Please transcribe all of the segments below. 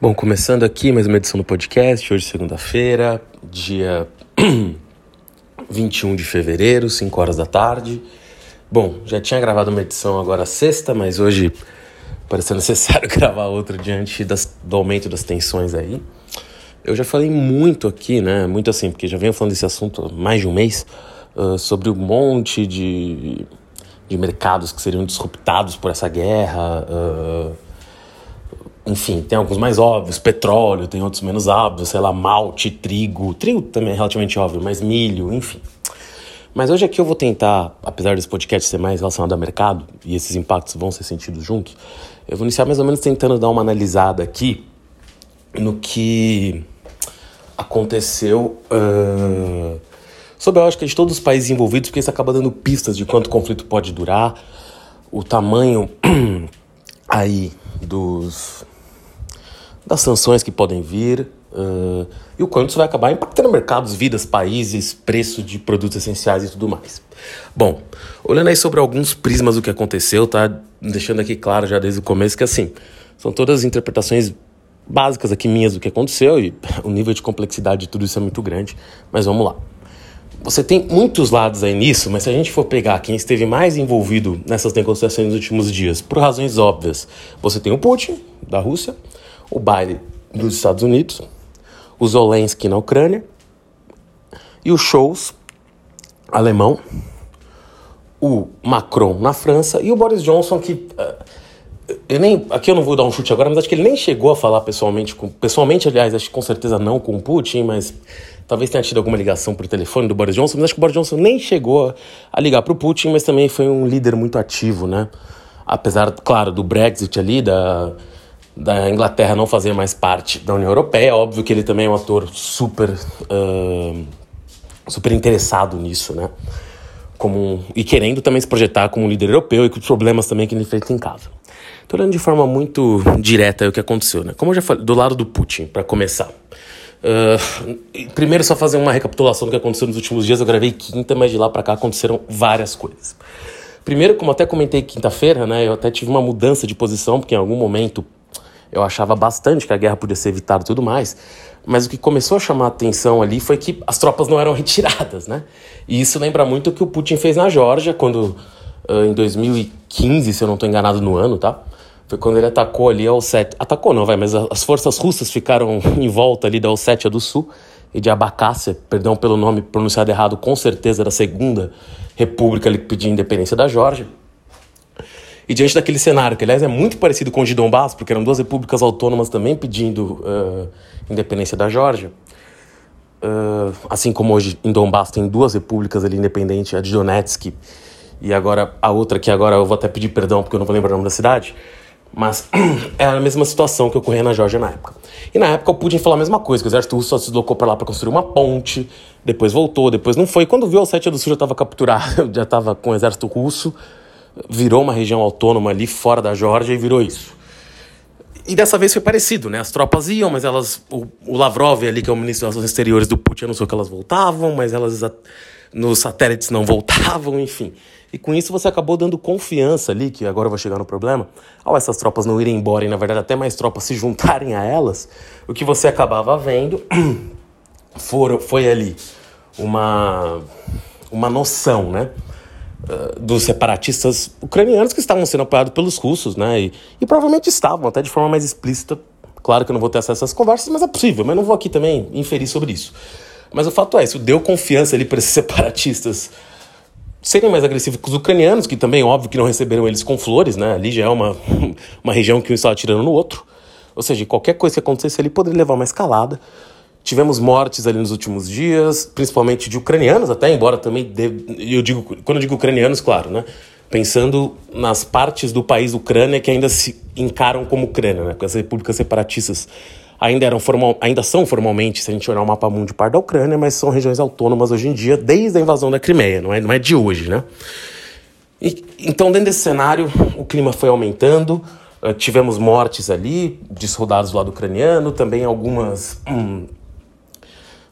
Bom, começando aqui mais uma edição do podcast, hoje segunda-feira, dia 21 de fevereiro, 5 horas da tarde. Bom, já tinha gravado uma edição agora sexta, mas hoje pareceu necessário gravar outra diante das, do aumento das tensões aí. Eu já falei muito aqui, né, muito assim, porque já venho falando desse assunto há mais de um mês, uh, sobre um monte de, de mercados que seriam disruptados por essa guerra, uh, enfim, tem alguns mais óbvios, petróleo, tem outros menos óbvios, sei lá, malte, trigo, trigo também é relativamente óbvio, mas milho, enfim. Mas hoje aqui eu vou tentar, apesar desse podcast ser mais relacionado ao mercado, e esses impactos vão ser sentidos juntos, eu vou iniciar mais ou menos tentando dar uma analisada aqui no que aconteceu uh, sobre a lógica de todos os países envolvidos, porque isso acaba dando pistas de quanto o conflito pode durar, o tamanho aí dos das sanções que podem vir uh, e o quanto isso vai acabar impactando mercados, vidas, países, preço de produtos essenciais e tudo mais. Bom, olhando aí sobre alguns prismas do que aconteceu, tá deixando aqui claro já desde o começo que assim, são todas interpretações básicas aqui minhas do que aconteceu e o nível de complexidade de tudo isso é muito grande, mas vamos lá. Você tem muitos lados aí nisso, mas se a gente for pegar quem esteve mais envolvido nessas negociações nos últimos dias, por razões óbvias, você tem o Putin, da Rússia, o Biden dos Estados Unidos, o Zelensky na Ucrânia e o Scholz, alemão, o Macron na França e o Boris Johnson que uh, eu nem aqui eu não vou dar um chute agora, mas acho que ele nem chegou a falar pessoalmente com pessoalmente, aliás, acho que com certeza não com o Putin, mas talvez tenha tido alguma ligação por telefone do Boris Johnson, mas acho que o Boris Johnson nem chegou a ligar para o Putin, mas também foi um líder muito ativo, né? Apesar, claro, do Brexit ali, da da Inglaterra não fazer mais parte da União Europeia. Óbvio que ele também é um ator super, uh, super interessado nisso, né? Como, e querendo também se projetar como um líder europeu e com os problemas também que ele enfrenta em casa. Estou olhando de forma muito direta o que aconteceu, né? Como eu já falei, do lado do Putin, para começar. Uh, primeiro, só fazer uma recapitulação do que aconteceu nos últimos dias. Eu gravei quinta, mas de lá para cá aconteceram várias coisas. Primeiro, como até comentei quinta-feira, né? Eu até tive uma mudança de posição, porque em algum momento eu achava bastante que a guerra podia ser evitada e tudo mais. Mas o que começou a chamar a atenção ali foi que as tropas não eram retiradas, né? E isso lembra muito o que o Putin fez na Geórgia, quando, em 2015, se eu não estou enganado no ano, tá? Foi quando ele atacou ali a Ossétia. Atacou não, vai, mas as forças russas ficaram em volta ali da Ossétia do Sul e de Abacácia, perdão pelo nome pronunciado errado, com certeza da segunda república ali que pedia independência da Geórgia. E diante daquele cenário, que aliás é muito parecido com o de Donbass, porque eram duas repúblicas autônomas também pedindo uh, independência da Geórgia, uh, assim como hoje em Donbass tem duas repúblicas ali independentes, a de Donetsk e agora a outra que agora eu vou até pedir perdão porque eu não vou lembrar o nome da cidade, mas é a mesma situação que ocorria na Geórgia na época. E na época o Putin falou a mesma coisa, que o exército russo só se deslocou para lá para construir uma ponte, depois voltou, depois não foi. Quando viu a Ossétia do Sul já estava capturado, já estava com o exército russo, virou uma região autônoma ali fora da Geórgia e virou isso. E dessa vez foi parecido, né? As tropas iam, mas elas. O, o Lavrov ali, que é o ministro das Relações Exteriores do Putin, anunciou que elas voltavam, mas elas nos satélites não voltavam, enfim. E com isso você acabou dando confiança ali, que agora vou chegar no problema, ao essas tropas não irem embora e, na verdade, até mais tropas se juntarem a elas, o que você acabava vendo foram, foi ali uma, uma noção, né? Eh, dos separatistas ucranianos que estavam sendo apoiados pelos russos, né? E, e, provavelmente estavam, até de forma mais explícita. Claro que eu não vou ter acesso a essas conversas, mas é possível, mas não vou aqui também inferir sobre isso. Mas o fato é, isso deu confiança ali para esses separatistas serem mais agressivos com os ucranianos, que também, óbvio, que não receberam eles com flores, né? Ali já é uma, uma região que um estava tirando no outro. Ou seja, qualquer coisa que acontecesse ali poderia levar uma escalada. Tivemos mortes ali nos últimos dias, principalmente de ucranianos, até embora também eu digo quando eu digo ucranianos, claro, né? Pensando nas partes do país Ucrânia que ainda se encaram como Ucrânia, né? As repúblicas separatistas ainda eram formal, ainda são formalmente, se a gente olhar o mapa mundo, parte da Ucrânia, mas são regiões autônomas hoje em dia, desde a invasão da Crimeia, não é, não é de hoje, né? E, então, dentro desse cenário, o clima foi aumentando, uh, tivemos mortes ali, de soldados do lado ucraniano, também algumas hum,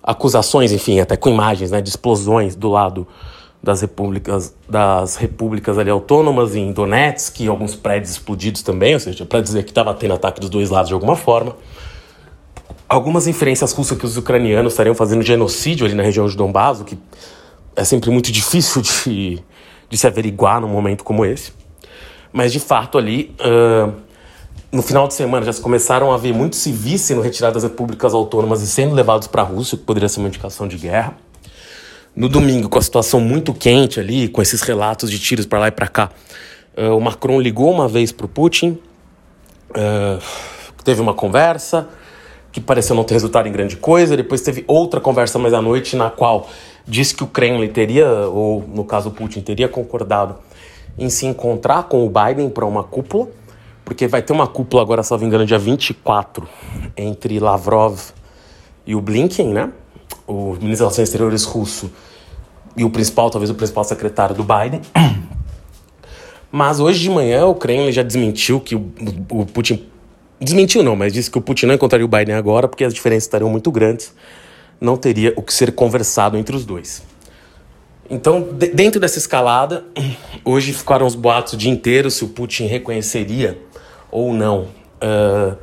acusações, enfim, até com imagens né, de explosões do lado das repúblicas, das repúblicas ali autônomas em Donetsk e alguns prédios explodidos também, ou seja, para dizer que estava tendo ataque dos dois lados de alguma forma. algumas inferências russas que os ucranianos estariam fazendo genocídio ali na região de Donbass, o que é sempre muito difícil de, de se averiguar num momento como esse. Mas, de fato, ali, uh, no final de semana, já se começaram a ver muitos civis sendo retirados das repúblicas autônomas e sendo levados para a Rússia, que poderia ser uma indicação de guerra. No domingo, com a situação muito quente ali, com esses relatos de tiros para lá e para cá, uh, o Macron ligou uma vez para o Putin, uh, teve uma conversa que pareceu não ter resultado em grande coisa. Depois teve outra conversa mais à noite, na qual disse que o Kremlin teria, ou no caso o Putin, teria concordado em se encontrar com o Biden para uma cúpula, porque vai ter uma cúpula agora, me engano, dia 24, entre Lavrov e o Blinken, né? O ministro das Relações Exteriores russo e o principal, talvez o principal secretário do Biden. Mas hoje de manhã o Kremlin já desmentiu que o, o Putin. Desmentiu não, mas disse que o Putin não encontraria o Biden agora porque as diferenças estariam muito grandes. Não teria o que ser conversado entre os dois. Então, de, dentro dessa escalada, hoje ficaram os boatos o dia inteiro se o Putin reconheceria ou não uh,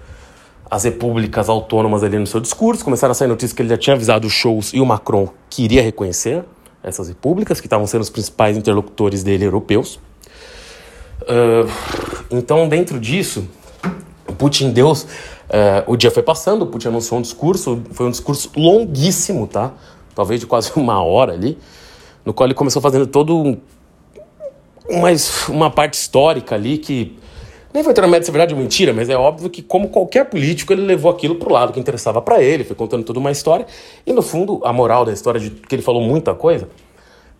as repúblicas autônomas ali no seu discurso. Começaram a sair notícias que ele já tinha avisado os shows e o Macron que iria reconhecer essas repúblicas, que estavam sendo os principais interlocutores dele europeus. Uh, então, dentro disso, Putin deu. Uh, o dia foi passando, o Putin anunciou um discurso, foi um discurso longuíssimo, tá? Talvez de quase uma hora ali, no qual ele começou fazendo todo uma, uma parte histórica ali que nem foi treinamento se é verdade ou mentira, mas é óbvio que, como qualquer político, ele levou aquilo pro lado que interessava para ele, foi contando toda uma história. E, no fundo, a moral da história, de que ele falou muita coisa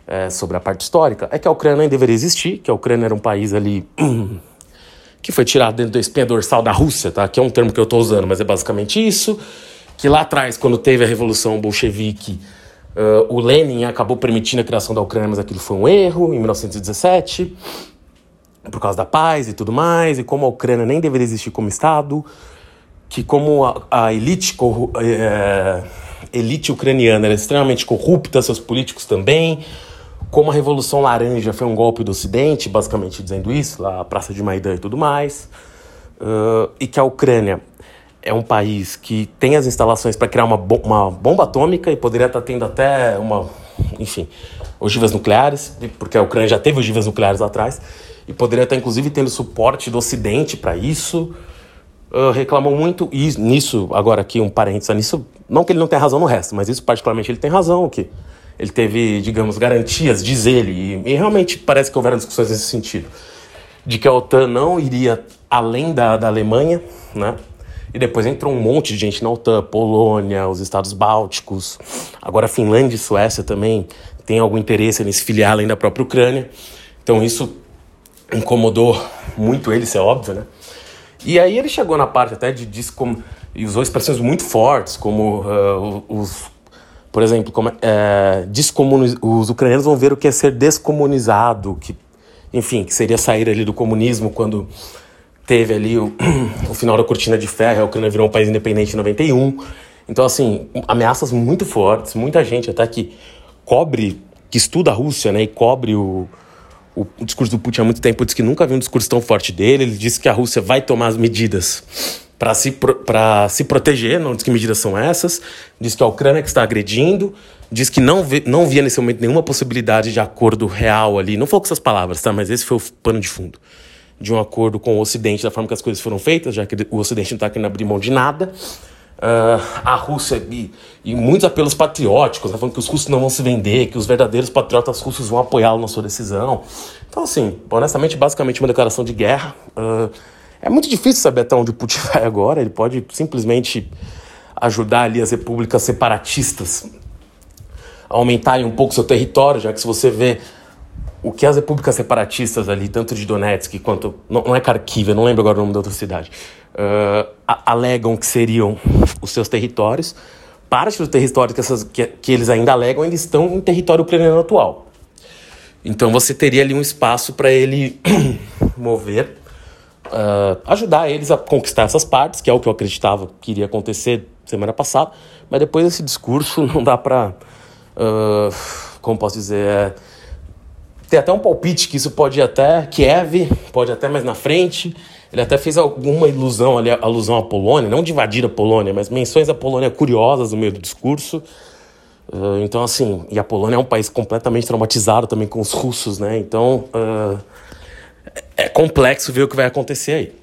é, sobre a parte histórica, é que a Ucrânia nem deveria existir, que a Ucrânia era um país ali que foi tirado dentro da espinha dorsal da Rússia, tá? que é um termo que eu estou usando, mas é basicamente isso. Que lá atrás, quando teve a Revolução Bolchevique, uh, o Lenin acabou permitindo a criação da Ucrânia, mas aquilo foi um erro, em 1917 por causa da paz e tudo mais, e como a Ucrânia nem deveria existir como Estado, que como a, a elite, é, elite ucraniana era extremamente corrupta, seus políticos também, como a Revolução Laranja foi um golpe do Ocidente, basicamente dizendo isso, lá a Praça de Maidan e tudo mais, uh, e que a Ucrânia é um país que tem as instalações para criar uma, bo uma bomba atômica e poderia estar tá tendo até uma, enfim, ogivas nucleares, porque a Ucrânia já teve ogivas nucleares lá atrás, e poderia estar inclusive tendo suporte do Ocidente para isso. Uh, reclamou muito, e nisso, agora aqui um parênteses nisso, não que ele não tenha razão no resto, mas isso particularmente ele tem razão, que ele teve, digamos, garantias, diz ele, e, e realmente parece que houveram discussões nesse sentido, de que a OTAN não iria além da, da Alemanha, né? E depois entrou um monte de gente na OTAN, Polônia, os Estados Bálticos, agora Finlândia e Suécia também têm algum interesse nesse filiar além da própria Ucrânia. Então isso incomodou muito ele, isso é óbvio, né? E aí ele chegou na parte até de descom... e usou expressões muito fortes, como uh, os, por exemplo, como, é, os ucranianos vão ver o que é ser descomunizado, que, enfim, que seria sair ali do comunismo quando teve ali o, o final da cortina de ferro, a Ucrânia virou um país independente em 91. Então, assim, ameaças muito fortes, muita gente até que cobre, que estuda a Rússia, né, e cobre o, o, o, discurso do Putin há muito tempo diz que nunca viu um discurso tão forte dele. Ele disse que a Rússia vai tomar as medidas para se, se proteger, não diz que medidas são essas. Diz que a Ucrânia que está agredindo. Diz que não, vê, não via nesse momento nenhuma possibilidade de acordo real ali. Não falou com essas palavras, tá? Mas esse foi o pano de fundo. De um acordo com o Ocidente, da forma que as coisas foram feitas, já que o Ocidente não está querendo abrir mão de nada. Uh, a Rússia e, e, muitos apelos patrióticos, né, falando que os russos não vão se vender, que os verdadeiros patriotas russos vão apoiá-lo na sua decisão. Então, assim, honestamente, basicamente uma declaração de guerra. Uh, é muito difícil saber até onde o Putin vai agora. Ele pode simplesmente ajudar ali as repúblicas separatistas a aumentarem um pouco seu território, já que se você vê o que as repúblicas separatistas ali, tanto de Donetsk quanto. Não, não é Kharkiv, eu não lembro agora o nome da outra cidade uh, alegam que seriam os seus territórios. Parte do território que, essas, que, que eles ainda alegam, eles estão em território ucraniano atual. Então você teria ali um espaço para ele mover, uh, ajudar eles a conquistar essas partes, que é o que eu acreditava que iria acontecer semana passada. Mas depois desse discurso não dá para, uh, como posso dizer, é, tem até um palpite que isso pode ir até Kiev, pode até mais na frente, Ele até fez alguma ilusão ali, alusão à Polônia, não de invadir a Polônia, mas menções à Polônia curiosas no meio do discurso. Uh, então, assim, e a Polônia é um país completamente traumatizado também com os russos, né? Então, uh, é complexo ver o que vai acontecer aí.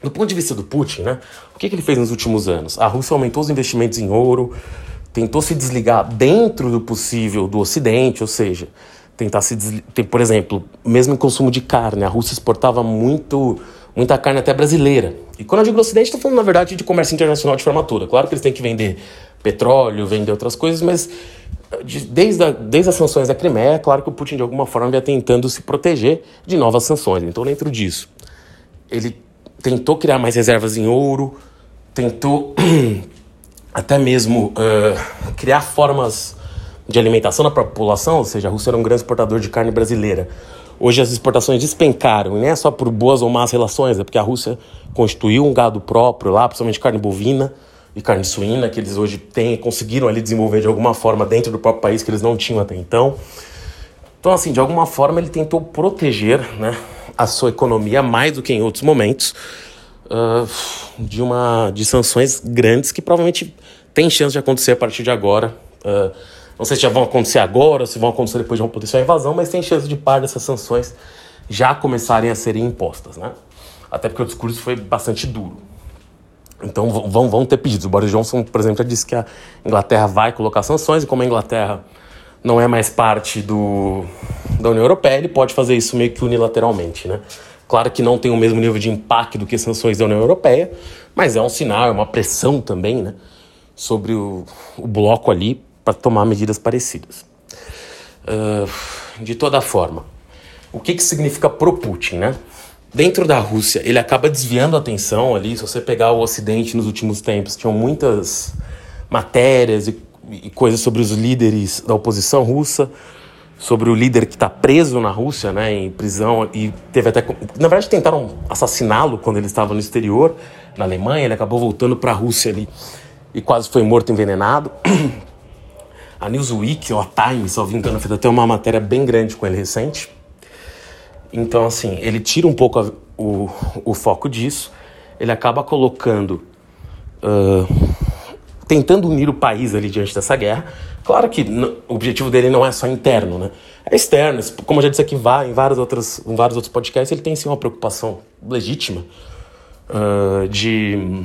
Do ponto de vista do Putin, né? O que, que ele fez nos últimos anos? A Rússia aumentou os investimentos em ouro, tentou se desligar dentro do possível do Ocidente, ou seja, tentar se desligar. Por exemplo, mesmo em consumo de carne, a Rússia exportava muito, muita carne até brasileira. E quando eu digo Ocidente, estou falando, na verdade, de comércio internacional de forma toda. Claro que eles têm que vender petróleo, vender outras coisas, mas desde, a, desde as sanções da Crimeia, é claro que o Putin, de alguma forma, ia tentando se proteger de novas sanções. Então, dentro disso, ele tentou criar mais reservas em ouro, tentou até mesmo uh, criar formas de alimentação na população, ou seja, a Rússia era um grande exportador de carne brasileira. Hoje as exportações despencaram, e não é só por boas ou más relações, é porque a Rússia constituiu um gado próprio lá, principalmente carne bovina e carne suína, que eles hoje têm, conseguiram ali desenvolver de alguma forma dentro do próprio país que eles não tinham até então. Então, assim, de alguma forma ele tentou proteger né, a sua economia mais do que em outros momentos uh, de uma de sanções grandes que provavelmente tem chance de acontecer a partir de agora. Uh, não sei se já vão acontecer agora, se vão acontecer depois de uma potencial invasão, mas tem chance de parte dessas sanções já começarem a serem impostas, né? Até porque o discurso foi bastante duro. Então vão, vão ter pedidos. O Boris Johnson, por exemplo, já disse que a Inglaterra vai colocar sanções, e como a Inglaterra não é mais parte do, da União Europeia, ele pode fazer isso meio que unilateralmente, né? Claro que não tem o mesmo nível de impacto do que sanções da União Europeia, mas é um sinal, é uma pressão também né, sobre o, o bloco ali para tomar medidas parecidas. Uh, de toda forma, o que, que significa pro Putin, né? Dentro da Rússia, ele acaba desviando a atenção ali. Se você pegar o Ocidente nos últimos tempos, tinham muitas matérias e, e coisas sobre os líderes da oposição russa sobre o líder que está preso na Rússia, né, em prisão e teve até na verdade tentaram assassiná-lo quando ele estava no exterior, na Alemanha, ele acabou voltando para a Rússia ali e quase foi morto envenenado. A Newsweek, ou a Time, se eu me engano, fez até uma matéria bem grande com ele recente. Então, assim, ele tira um pouco a, o, o foco disso, ele acaba colocando. Uh, tentando unir o país ali diante dessa guerra, Claro que o objetivo dele não é só interno, né? É externo. Como eu já disse aqui em vários outros, em vários outros podcasts, ele tem sim uma preocupação legítima uh, de,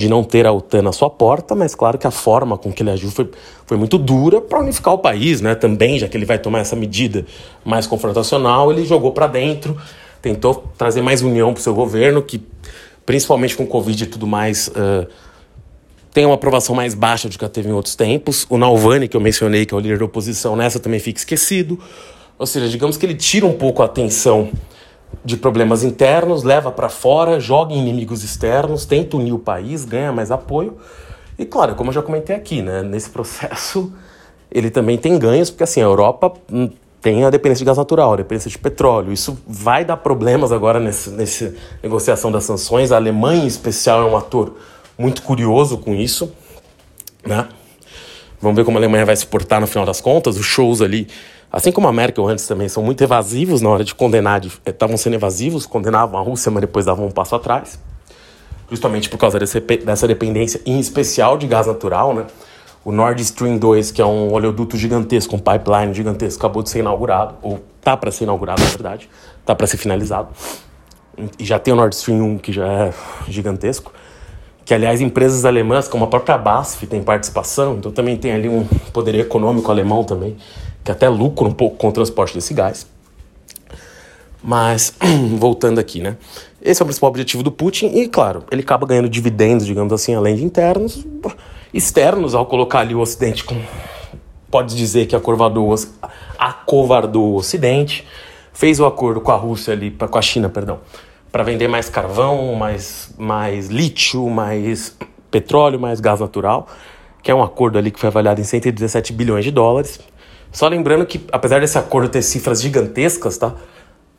de não ter a OTAN na sua porta, mas claro que a forma com que ele agiu foi, foi muito dura para unificar o país, né? Também, já que ele vai tomar essa medida mais confrontacional, ele jogou para dentro, tentou trazer mais união para o seu governo, que principalmente com o Covid e tudo mais. Uh, tem uma aprovação mais baixa do que teve em outros tempos. O Nalvani, que eu mencionei, que é o líder da oposição, nessa também fica esquecido. Ou seja, digamos que ele tira um pouco a atenção de problemas internos, leva para fora, joga em inimigos externos, tenta unir o país, ganha mais apoio. E claro, como eu já comentei aqui, né, nesse processo ele também tem ganhos, porque assim, a Europa hum, tem a dependência de gás natural, a dependência de petróleo. Isso vai dar problemas agora nessa negociação das sanções. A Alemanha, em especial, é um ator muito curioso com isso, né? Vamos ver como a Alemanha vai se portar no final das contas. Os shows ali, assim como a Merkel antes também, são muito evasivos na hora de condenar. Estavam sendo evasivos, condenavam a Rússia, mas depois davam um passo atrás. Justamente por causa desse, dessa dependência, em especial de gás natural, né? O Nord Stream 2, que é um oleoduto gigantesco, um pipeline gigantesco, acabou de ser inaugurado, ou tá para ser inaugurado, na verdade, tá para ser finalizado. E já tem o Nord Stream 1, que já é gigantesco que aliás empresas alemãs como a própria BASF tem participação, então também tem ali um poder econômico alemão também, que até lucra um pouco com o transporte desse gás. Mas, voltando aqui, né? Esse é o principal objetivo do Putin e, claro, ele acaba ganhando dividendos, digamos assim, além de internos, externos, ao colocar ali o Ocidente com... Pode dizer que acovardou, acovardou o Ocidente, fez o acordo com a Rússia ali, com a China, perdão, para vender mais carvão, mais, mais lítio, mais petróleo, mais gás natural, que é um acordo ali que foi avaliado em 117 bilhões de dólares. Só lembrando que, apesar desse acordo ter cifras gigantescas, tá?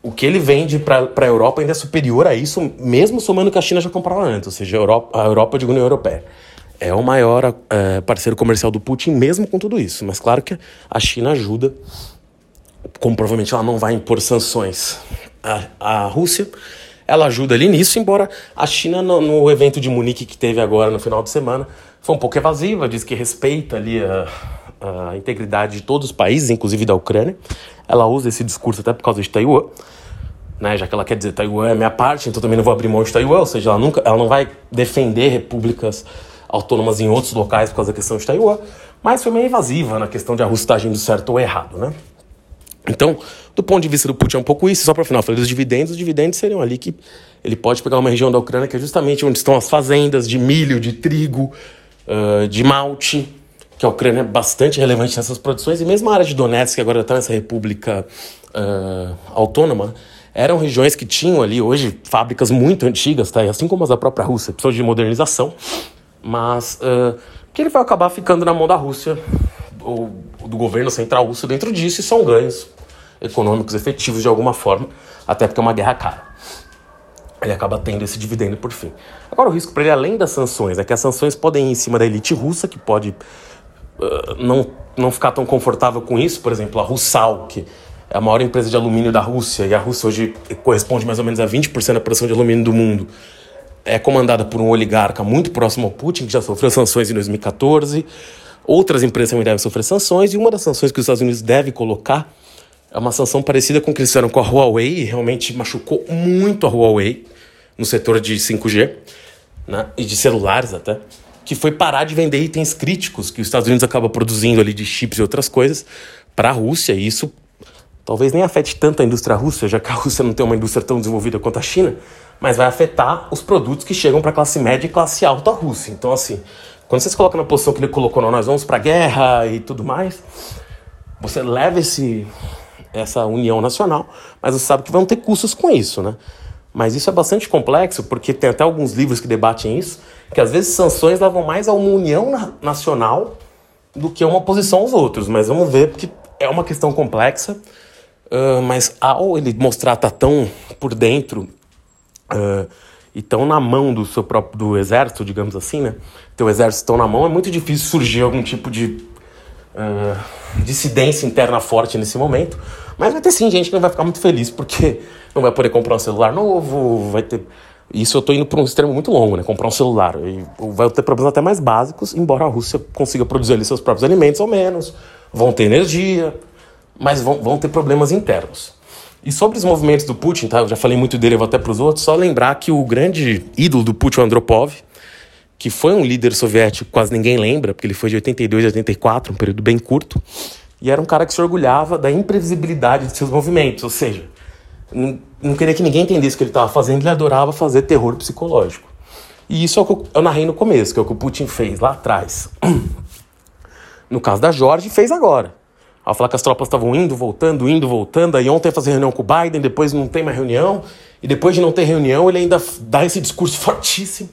O que ele vende para a Europa ainda é superior a isso, mesmo somando que a China já comprava antes, ou seja, a Europa, a Europa de União Europeia. É o maior é, parceiro comercial do Putin, mesmo com tudo isso. Mas claro que a China ajuda, como provavelmente ela não vai impor sanções à, à Rússia, ela ajuda ali nisso, embora a China, no, no evento de Munique que teve agora no final de semana, foi um pouco evasiva, diz que respeita ali a, a integridade de todos os países, inclusive da Ucrânia. Ela usa esse discurso até por causa de Taiwan, né, já que ela quer dizer Taiwan é minha parte, então também não vou abrir mão de Taiwan, ou seja, ela, nunca, ela não vai defender repúblicas autônomas em outros locais por causa da questão de Taiwan, mas foi meio evasiva na questão de arrusto agindo certo ou errado, né? Então, do ponto de vista do Putin é um pouco isso, só para final, falei dos dividendos, os dividendos seriam ali que ele pode pegar uma região da Ucrânia que é justamente onde estão as fazendas de milho, de trigo, uh, de malte, que a Ucrânia é bastante relevante nessas produções, e mesmo a área de Donetsk, que agora está nessa república uh, autônoma, eram regiões que tinham ali hoje fábricas muito antigas, tá? assim como as da própria Rússia, precisam de modernização, mas uh, que ele vai acabar ficando na mão da Rússia, ou do governo central russo dentro disso, e são ganhos econômicos efetivos de alguma forma, até porque é uma guerra cara. Ele acaba tendo esse dividendo por fim. Agora, o risco para ele, além das sanções, é que as sanções podem ir em cima da elite russa, que pode não, não ficar tão confortável com isso. Por exemplo, a Russal, que é a maior empresa de alumínio da Rússia, e a Rússia hoje corresponde mais ou menos a 20% da produção de alumínio do mundo, é comandada por um oligarca muito próximo ao Putin, que já sofreu sanções em 2014. Outras empresas também devem sofrer sanções, e uma das sanções que os Estados Unidos deve colocar é uma sanção parecida com o que eles fizeram com a Huawei, e realmente machucou muito a Huawei no setor de 5G né, e de celulares até, que foi parar de vender itens críticos que os Estados Unidos acaba produzindo ali de chips e outras coisas para a Rússia, e isso talvez nem afete tanto a indústria russa, já que a Rússia não tem uma indústria tão desenvolvida quanto a China, mas vai afetar os produtos que chegam para a classe média e classe alta russa. Então, assim, quando você se coloca na posição que ele colocou, nós vamos para a guerra e tudo mais, você leva esse, essa união nacional, mas você sabe que vão ter custos com isso, né? Mas isso é bastante complexo, porque tem até alguns livros que debatem isso, que às vezes sanções levam mais a uma união na nacional do que a uma oposição aos outros. Mas vamos ver, porque é uma questão complexa. Uh, mas ao ele mostrar tá tão por dentro uh, e tão na mão do seu próprio do exército, digamos assim, né? Teu exército tão na mão, é muito difícil surgir algum tipo de dissidência interna forte nesse momento. Mas vai ter sim gente que não vai ficar muito feliz porque não vai poder comprar um celular novo, vai ter. Isso eu estou indo para um extremo muito longo, né? Comprar um celular. E vai ter problemas até mais básicos, embora a Rússia consiga produzir ali seus próprios alimentos ou menos. Vão ter energia, mas vão, vão ter problemas internos. E sobre os movimentos do Putin, tá? Eu já falei muito dele, eu vou até para os outros. Só lembrar que o grande ídolo do Putin, o Andropov, que foi um líder soviético quase ninguém lembra, porque ele foi de 82 a 84, um período bem curto, e era um cara que se orgulhava da imprevisibilidade de seus movimentos, ou seja, não, queria que ninguém entendesse o que ele estava fazendo, ele adorava fazer terror psicológico. E isso é o que eu narrei no começo, que é o que o Putin fez lá atrás. No caso da Jorge, fez agora. Ao falar que as tropas estavam indo, voltando, indo, voltando, aí ontem fazer reunião com o Biden, depois não tem mais reunião, e depois de não ter reunião, ele ainda dá esse discurso fortíssimo.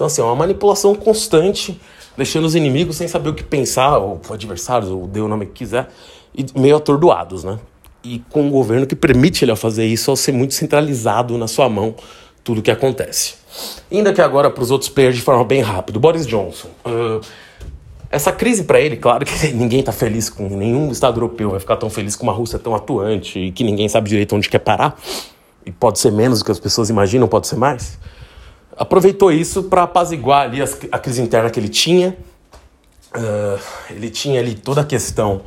Então, assim, é uma manipulação constante, deixando os inimigos sem saber o que pensar, ou adversários, ou dê o nome que quiser, e meio atordoados, né? E com um governo que permite ele fazer isso ao ser muito centralizado na sua mão tudo o que acontece. Ainda que agora para os outros players de forma bem rápida. Boris Johnson. Uh, essa crise para ele, claro que ninguém está feliz com nenhum Estado europeu vai ficar tão feliz com uma Rússia tão atuante e que ninguém sabe direito onde quer parar. E pode ser menos do que as pessoas imaginam, pode ser mais aproveitou isso para apaziguar ali a crise interna que ele tinha. Uh, ele tinha ali toda a questão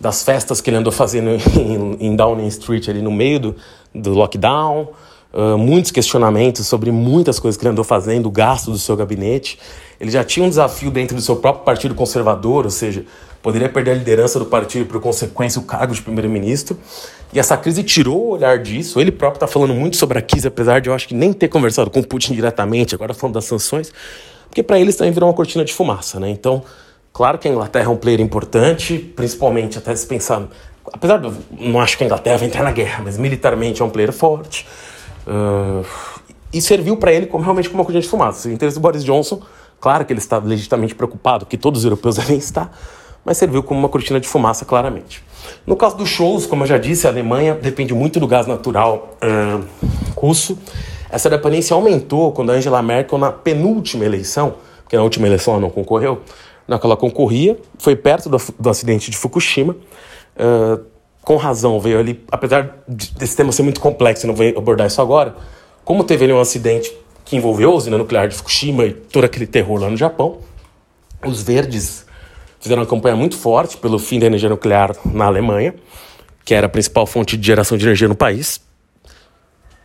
das festas que ele andou fazendo em, em Downing Street ali no meio do, do lockdown, uh, muitos questionamentos sobre muitas coisas que ele andou fazendo, o gasto do seu gabinete. Ele já tinha um desafio dentro do seu próprio partido conservador, ou seja, poderia perder a liderança do partido por consequência o cargo de primeiro-ministro. E essa crise tirou o olhar disso. Ele próprio está falando muito sobre a crise, apesar de eu acho que nem ter conversado com o Putin diretamente, agora falando das sanções, porque para eles também virou uma cortina de fumaça, né? Então, claro que a Inglaterra é um player importante, principalmente até se pensar. Apesar de eu não acho que a Inglaterra vai entrar na guerra, mas militarmente é um player forte. Uh, e serviu para ele como realmente como uma cortina de fumaça. O interesse do Boris Johnson, claro que ele está legitimamente preocupado, que todos os europeus devem estar, mas serviu como uma cortina de fumaça, claramente. No caso dos shows, como eu já disse, a Alemanha depende muito do gás natural uh, russo. Essa dependência aumentou quando a Angela Merkel, na penúltima eleição, porque na última eleição ela não concorreu, na ela concorria, foi perto do, do acidente de Fukushima. Uh, com razão, veio ali, apesar desse tema ser muito complexo, não vou abordar isso agora, como teve ali um acidente que envolveu a usina nuclear de Fukushima e todo aquele terror lá no Japão, os verdes fizeram uma campanha muito forte pelo fim da energia nuclear na Alemanha, que era a principal fonte de geração de energia no país.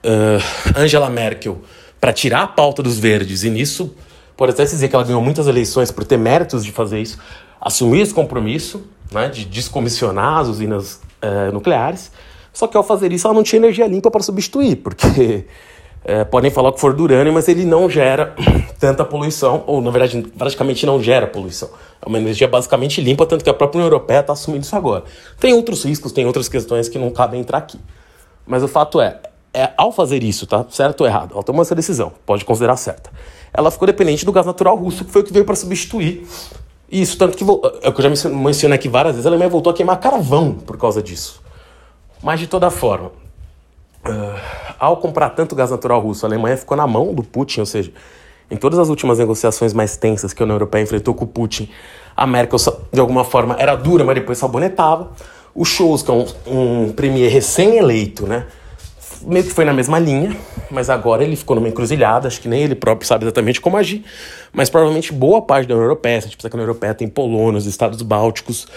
Uh, Angela Merkel, para tirar a pauta dos verdes, e nisso pode até dizer que ela ganhou muitas eleições por ter méritos de fazer isso, assumiu esse compromisso né, de descomissionar as usinas uh, nucleares, só que ao fazer isso ela não tinha energia limpa para substituir, porque é, podem falar o que for do urânio, mas ele não gera tanta poluição, ou na verdade praticamente não gera poluição. É uma energia basicamente limpa, tanto que a própria União Europeia está assumindo isso agora. Tem outros riscos, tem outras questões que não cabem entrar aqui. Mas o fato é, é ao fazer isso, tá? Certo ou errado? Ela tomou essa decisão, pode considerar certa. Ela ficou dependente do gás natural russo, que foi o que veio para substituir isso. Tanto que, é o que eu já mencionei aqui várias vezes, a Alemanha voltou a queimar carvão por causa disso. Mas de toda forma, Uh, ao comprar tanto gás natural russo, a Alemanha ficou na mão do Putin, ou seja, em todas as últimas negociações mais tensas que a União Europeia enfrentou com o Putin, a Merkel, de alguma forma, era dura, mas depois sabonetava. O Scholz, que é um, um premier recém-eleito, né, meio que foi na mesma linha, mas agora ele ficou numa encruzilhada, acho que nem ele próprio sabe exatamente como agir, mas provavelmente boa parte da União Europeia, a gente precisa que a União Europeia tem Polônia, os Estados Bálticos,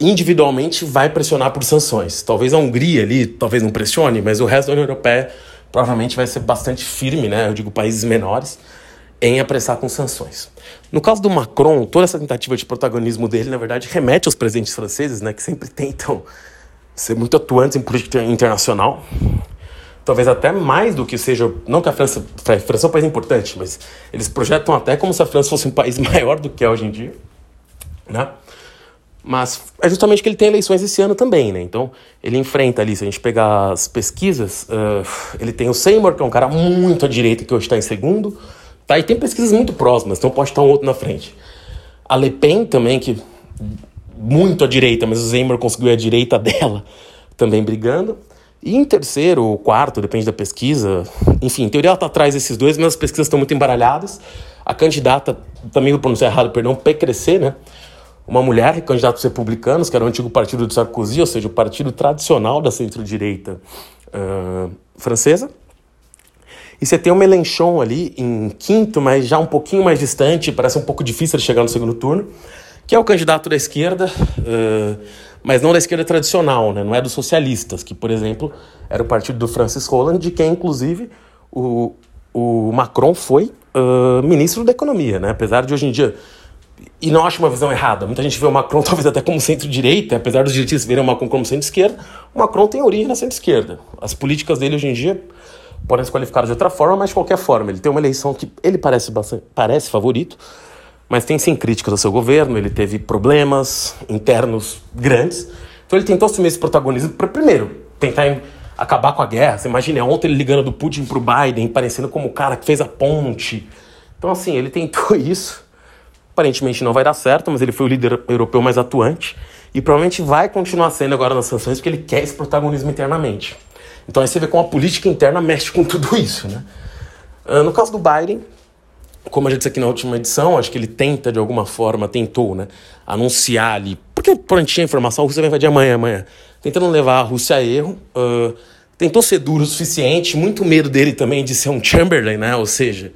individualmente vai pressionar por sanções. Talvez a Hungria ali, talvez não pressione, mas o resto da União Europeia provavelmente vai ser bastante firme, né? Eu digo países menores, em apressar com sanções. No caso do Macron, toda essa tentativa de protagonismo dele, na verdade, remete aos presidentes franceses, né, que sempre tentam ser muito atuantes em política internacional. Talvez até mais do que seja. Não que a França. A França é um país importante, mas eles projetam até como se a França fosse um país maior do que é hoje em dia. Né? Mas é justamente que ele tem eleições esse ano também, né? Então ele enfrenta ali, se a gente pegar as pesquisas, uh, ele tem o Seymour, que é um cara muito à direita, que hoje está em segundo, tá? E tem pesquisas muito próximas, então pode estar um outro na frente. A Le Pen também, que muito à direita, mas o Seymour conseguiu a direita dela também brigando. E em terceiro ou quarto, depende da pesquisa, enfim, em teoria ela está atrás desses dois, mas as pesquisas estão muito embaralhadas. A candidata, também vou pronunciar errado, perdão, PCrescer, né? Uma mulher candidata dos republicanos, que era o antigo partido de Sarkozy, ou seja, o partido tradicional da centro-direita uh, francesa. E você tem o Mélenchon ali em quinto, mas já um pouquinho mais distante, parece um pouco difícil de chegar no segundo turno, que é o candidato da esquerda, uh, mas não da esquerda tradicional, né? não é dos socialistas, que, por exemplo, era o partido do Francis Holland, de quem, inclusive, o, o Macron foi uh, ministro da Economia, né? apesar de hoje em dia e não acho uma visão errada. Muita gente vê o Macron talvez até como centro-direita, apesar dos direitistas verem o Macron como centro-esquerda. O Macron tem origem na centro-esquerda. As políticas dele hoje em dia podem se qualificar de outra forma, mas de qualquer forma. Ele tem uma eleição que ele parece, bastante, parece favorito, mas tem sim críticas ao seu governo. Ele teve problemas internos grandes. Então ele tentou assumir esse protagonismo para, primeiro, tentar acabar com a guerra. Você imagina, ontem ele ligando do Putin para o Biden, parecendo como o cara que fez a ponte. Então, assim, ele tentou isso Aparentemente não vai dar certo, mas ele foi o líder europeu mais atuante e provavelmente vai continuar sendo agora nas sanções porque ele quer esse protagonismo internamente. Então aí você vê como a política interna mexe com tudo isso, né? Ah, no caso do Biden, como a gente disse aqui na última edição, acho que ele tenta de alguma forma, tentou, né, anunciar ali, porque por tinha informação, a Rússia vai invadir amanhã, amanhã, tentando levar a Rússia a erro, uh, tentou ser duro o suficiente, muito medo dele também de ser um Chamberlain, né, ou seja,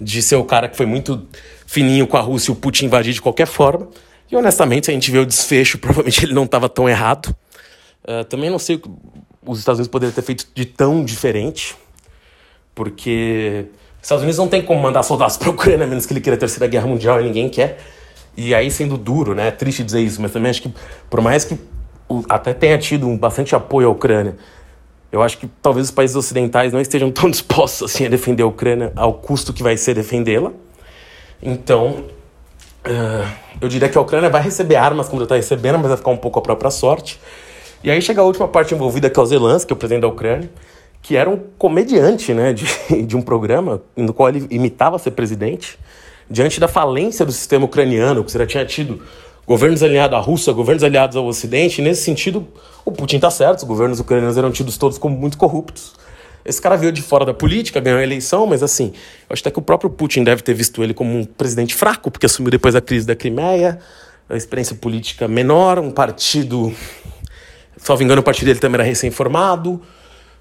de ser o cara que foi muito fininho com a Rússia o Putin invadir de qualquer forma. E honestamente, se a gente vê o desfecho, provavelmente ele não estava tão errado. Uh, também não sei o que os Estados Unidos poderiam ter feito de tão diferente, porque os Estados Unidos não tem como mandar soldados para a Ucrânia, a menos que ele queira a Terceira Guerra Mundial e ninguém quer. E aí, sendo duro, né? É triste dizer isso, mas também acho que, por mais que até tenha tido um bastante apoio à Ucrânia, eu acho que talvez os países ocidentais não estejam tão dispostos assim a defender a Ucrânia ao custo que vai ser defendê-la. Então, uh, eu diria que a Ucrânia vai receber armas como já está recebendo, mas vai ficar um pouco a própria sorte. E aí chega a última parte envolvida, que é o Zelensky, é o presidente da Ucrânia, que era um comediante né, de, de um programa no qual ele imitava ser presidente, diante da falência do sistema ucraniano, que você já tinha tido governos aliados à Rússia, governos aliados ao Ocidente, nesse sentido, o Putin está certo, os governos ucranianos eram tidos todos como muito corruptos. Esse cara veio de fora da política, ganhou a eleição, mas assim, eu acho até que o próprio Putin deve ter visto ele como um presidente fraco, porque assumiu depois da crise da Crimeia, a experiência política menor, um partido. me engano, o partido dele também era recém-formado.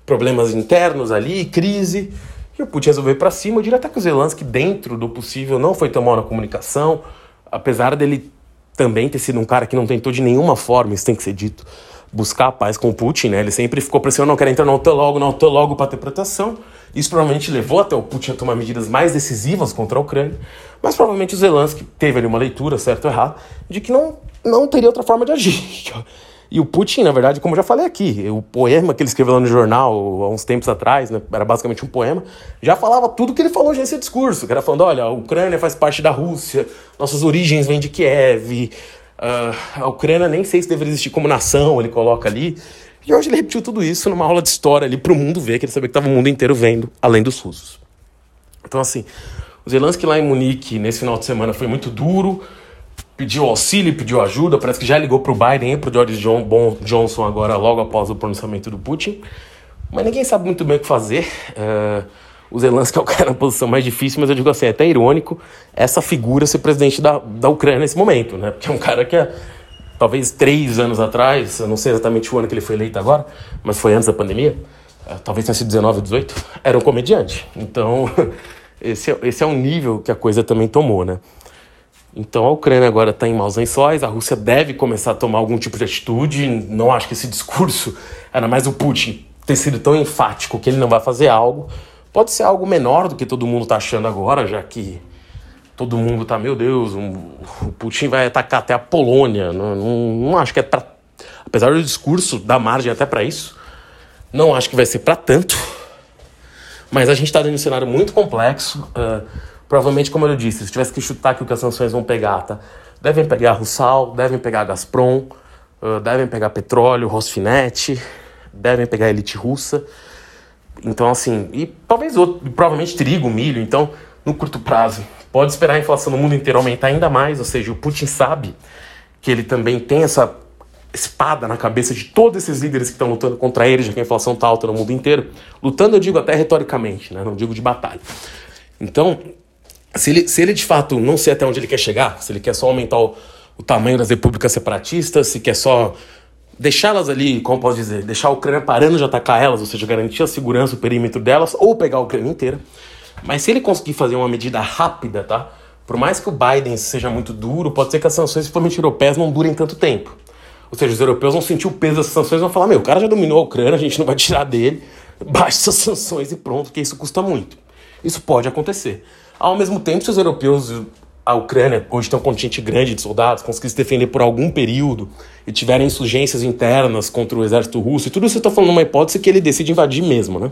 problemas internos ali, crise. E o Putin resolveu ir para cima. Eu diria até que o Zelensky, dentro do possível, não foi tão mal na comunicação, apesar dele também ter sido um cara que não tentou de nenhuma forma, isso tem que ser dito, buscar a paz com o Putin, né? Ele sempre ficou pressionando, não quero entrar na OTAN logo, na OTAN logo para ter proteção. Isso provavelmente levou até o Putin a tomar medidas mais decisivas contra a Ucrânia, mas provavelmente o Zelensky teve ali uma leitura, certo ou errado, de que não, não teria outra forma de agir. E o Putin, na verdade, como eu já falei aqui, o poema que ele escreveu lá no jornal há uns tempos atrás, né, era basicamente um poema, já falava tudo que ele falou nesse discurso, que era falando, olha, a Ucrânia faz parte da Rússia, nossas origens vêm de Kiev, uh, a Ucrânia nem sei se deveria existir como nação, ele coloca ali. E hoje ele repetiu tudo isso numa aula de história ali para o mundo ver, que ele sabia que estava o mundo inteiro vendo, além dos russos. Então, assim, o Zelensky lá em Munique, nesse final de semana, foi muito duro, pediu auxílio, pediu ajuda, parece que já ligou para o Biden e para o George John, bon, Johnson agora, logo após o pronunciamento do Putin. Mas ninguém sabe muito bem o que fazer. Uh, o Zelensky é o cara na posição mais difícil, mas eu digo assim, é até irônico essa figura ser presidente da, da Ucrânia nesse momento, né? Porque é um cara que é, talvez três anos atrás, eu não sei exatamente o ano que ele foi eleito agora, mas foi antes da pandemia, uh, talvez tenha sido 19 ou 18, era um comediante. Então, esse é, esse é um nível que a coisa também tomou, né? Então a Ucrânia agora está em maus lençóis, a Rússia deve começar a tomar algum tipo de atitude. Não acho que esse discurso, ainda mais o Putin, ter sido tão enfático que ele não vai fazer algo. Pode ser algo menor do que todo mundo está achando agora, já que todo mundo está, meu Deus, um, o Putin vai atacar até a Polônia. Não, não, não acho que é para. Apesar do discurso dar margem até para isso, não acho que vai ser para tanto. Mas a gente está dentro de um cenário muito complexo. Uh, Provavelmente, como eu disse, se tivesse que chutar que o que as sanções vão pegar, tá? Devem pegar Russal, devem pegar Gazprom, uh, devem pegar petróleo, Rosfinet, devem pegar elite russa. Então, assim, e talvez outro, provavelmente trigo, milho. Então, no curto prazo, pode esperar a inflação no mundo inteiro aumentar ainda mais. Ou seja, o Putin sabe que ele também tem essa espada na cabeça de todos esses líderes que estão lutando contra ele, já que a inflação está alta no mundo inteiro. Lutando, eu digo até retoricamente, né? não digo de batalha. Então, se ele, se ele de fato não sei até onde ele quer chegar, se ele quer só aumentar o, o tamanho das repúblicas separatistas, se quer só deixá-las ali, como posso dizer, deixar a Ucrânia parando de atacar elas, ou seja, garantir a segurança, o perímetro delas, ou pegar a Ucrânia inteira. Mas se ele conseguir fazer uma medida rápida, tá? Por mais que o Biden seja muito duro, pode ser que as sanções, principalmente europeias, não durem tanto tempo. Ou seja, os europeus vão sentir o peso dessas sanções e vão falar: meu, o cara já dominou a Ucrânia, a gente não vai tirar dele, baixa essas sanções e pronto, porque isso custa muito. Isso pode acontecer. Ao mesmo tempo, se os europeus, a Ucrânia, hoje tem um contingente grande de soldados, conseguissem se defender por algum período e tiverem insurgências internas contra o exército russo, e tudo isso eu estou falando numa hipótese que ele decide invadir mesmo, né?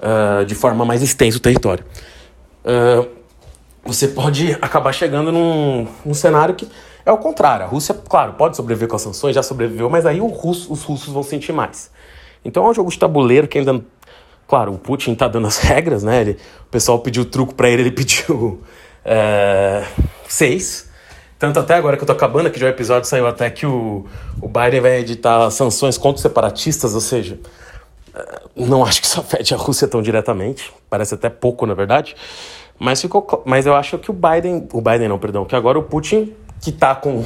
Uh, de forma mais extensa o território. Uh, você pode acabar chegando num, num cenário que é o contrário. A Rússia, claro, pode sobreviver com as sanções, já sobreviveu, mas aí russo, os russos vão sentir mais. Então é um jogo de tabuleiro que ainda Claro, o Putin tá dando as regras, né? Ele, o pessoal pediu truco para ele, ele pediu é, seis. Tanto até agora que eu tô acabando, que já o episódio saiu até que o, o Biden vai editar sanções contra os separatistas, ou seja, é, não acho que isso afete a Rússia tão diretamente, parece até pouco, na verdade. Mas, ficou, mas eu acho que o Biden, o Biden não, perdão, que agora o Putin, que tá com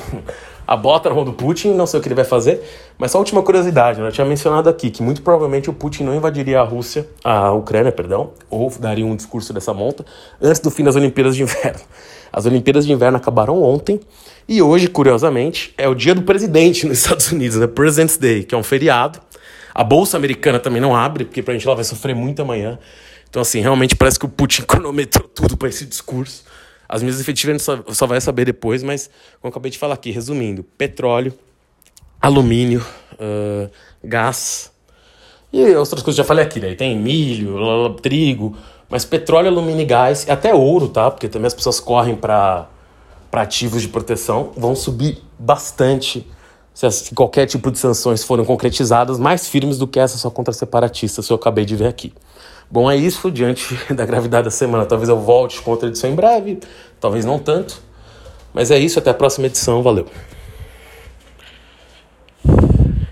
a bota na mão do Putin, não sei o que ele vai fazer. Mas só última curiosidade, né? eu tinha mencionado aqui que muito provavelmente o Putin não invadiria a Rússia, a Ucrânia, perdão, ou daria um discurso dessa monta antes do fim das Olimpíadas de Inverno. As Olimpíadas de Inverno acabaram ontem e hoje, curiosamente, é o dia do presidente nos Estados Unidos, né? President's Day, que é um feriado. A bolsa americana também não abre, porque pra gente lá vai sofrer muito amanhã. Então, assim, realmente parece que o Putin cronometrou tudo para esse discurso. As medidas efetivas a gente só, vai saber depois, mas como eu acabei de falar aqui, resumindo: petróleo, alumínio, uh, gás e outras coisas que eu já falei aqui, né? Tem milho, trigo, mas petróleo, alumínio e gás, e até ouro, tá? Porque também as pessoas correm para ativos de proteção, vão subir bastante se qualquer tipo de sanções forem concretizadas, mais firmes do que essa só contra separatistas que eu acabei de ver aqui. Bom, é isso. Diante da gravidade da semana, talvez eu volte com outra edição em breve, talvez não tanto. Mas é isso. Até a próxima edição. Valeu.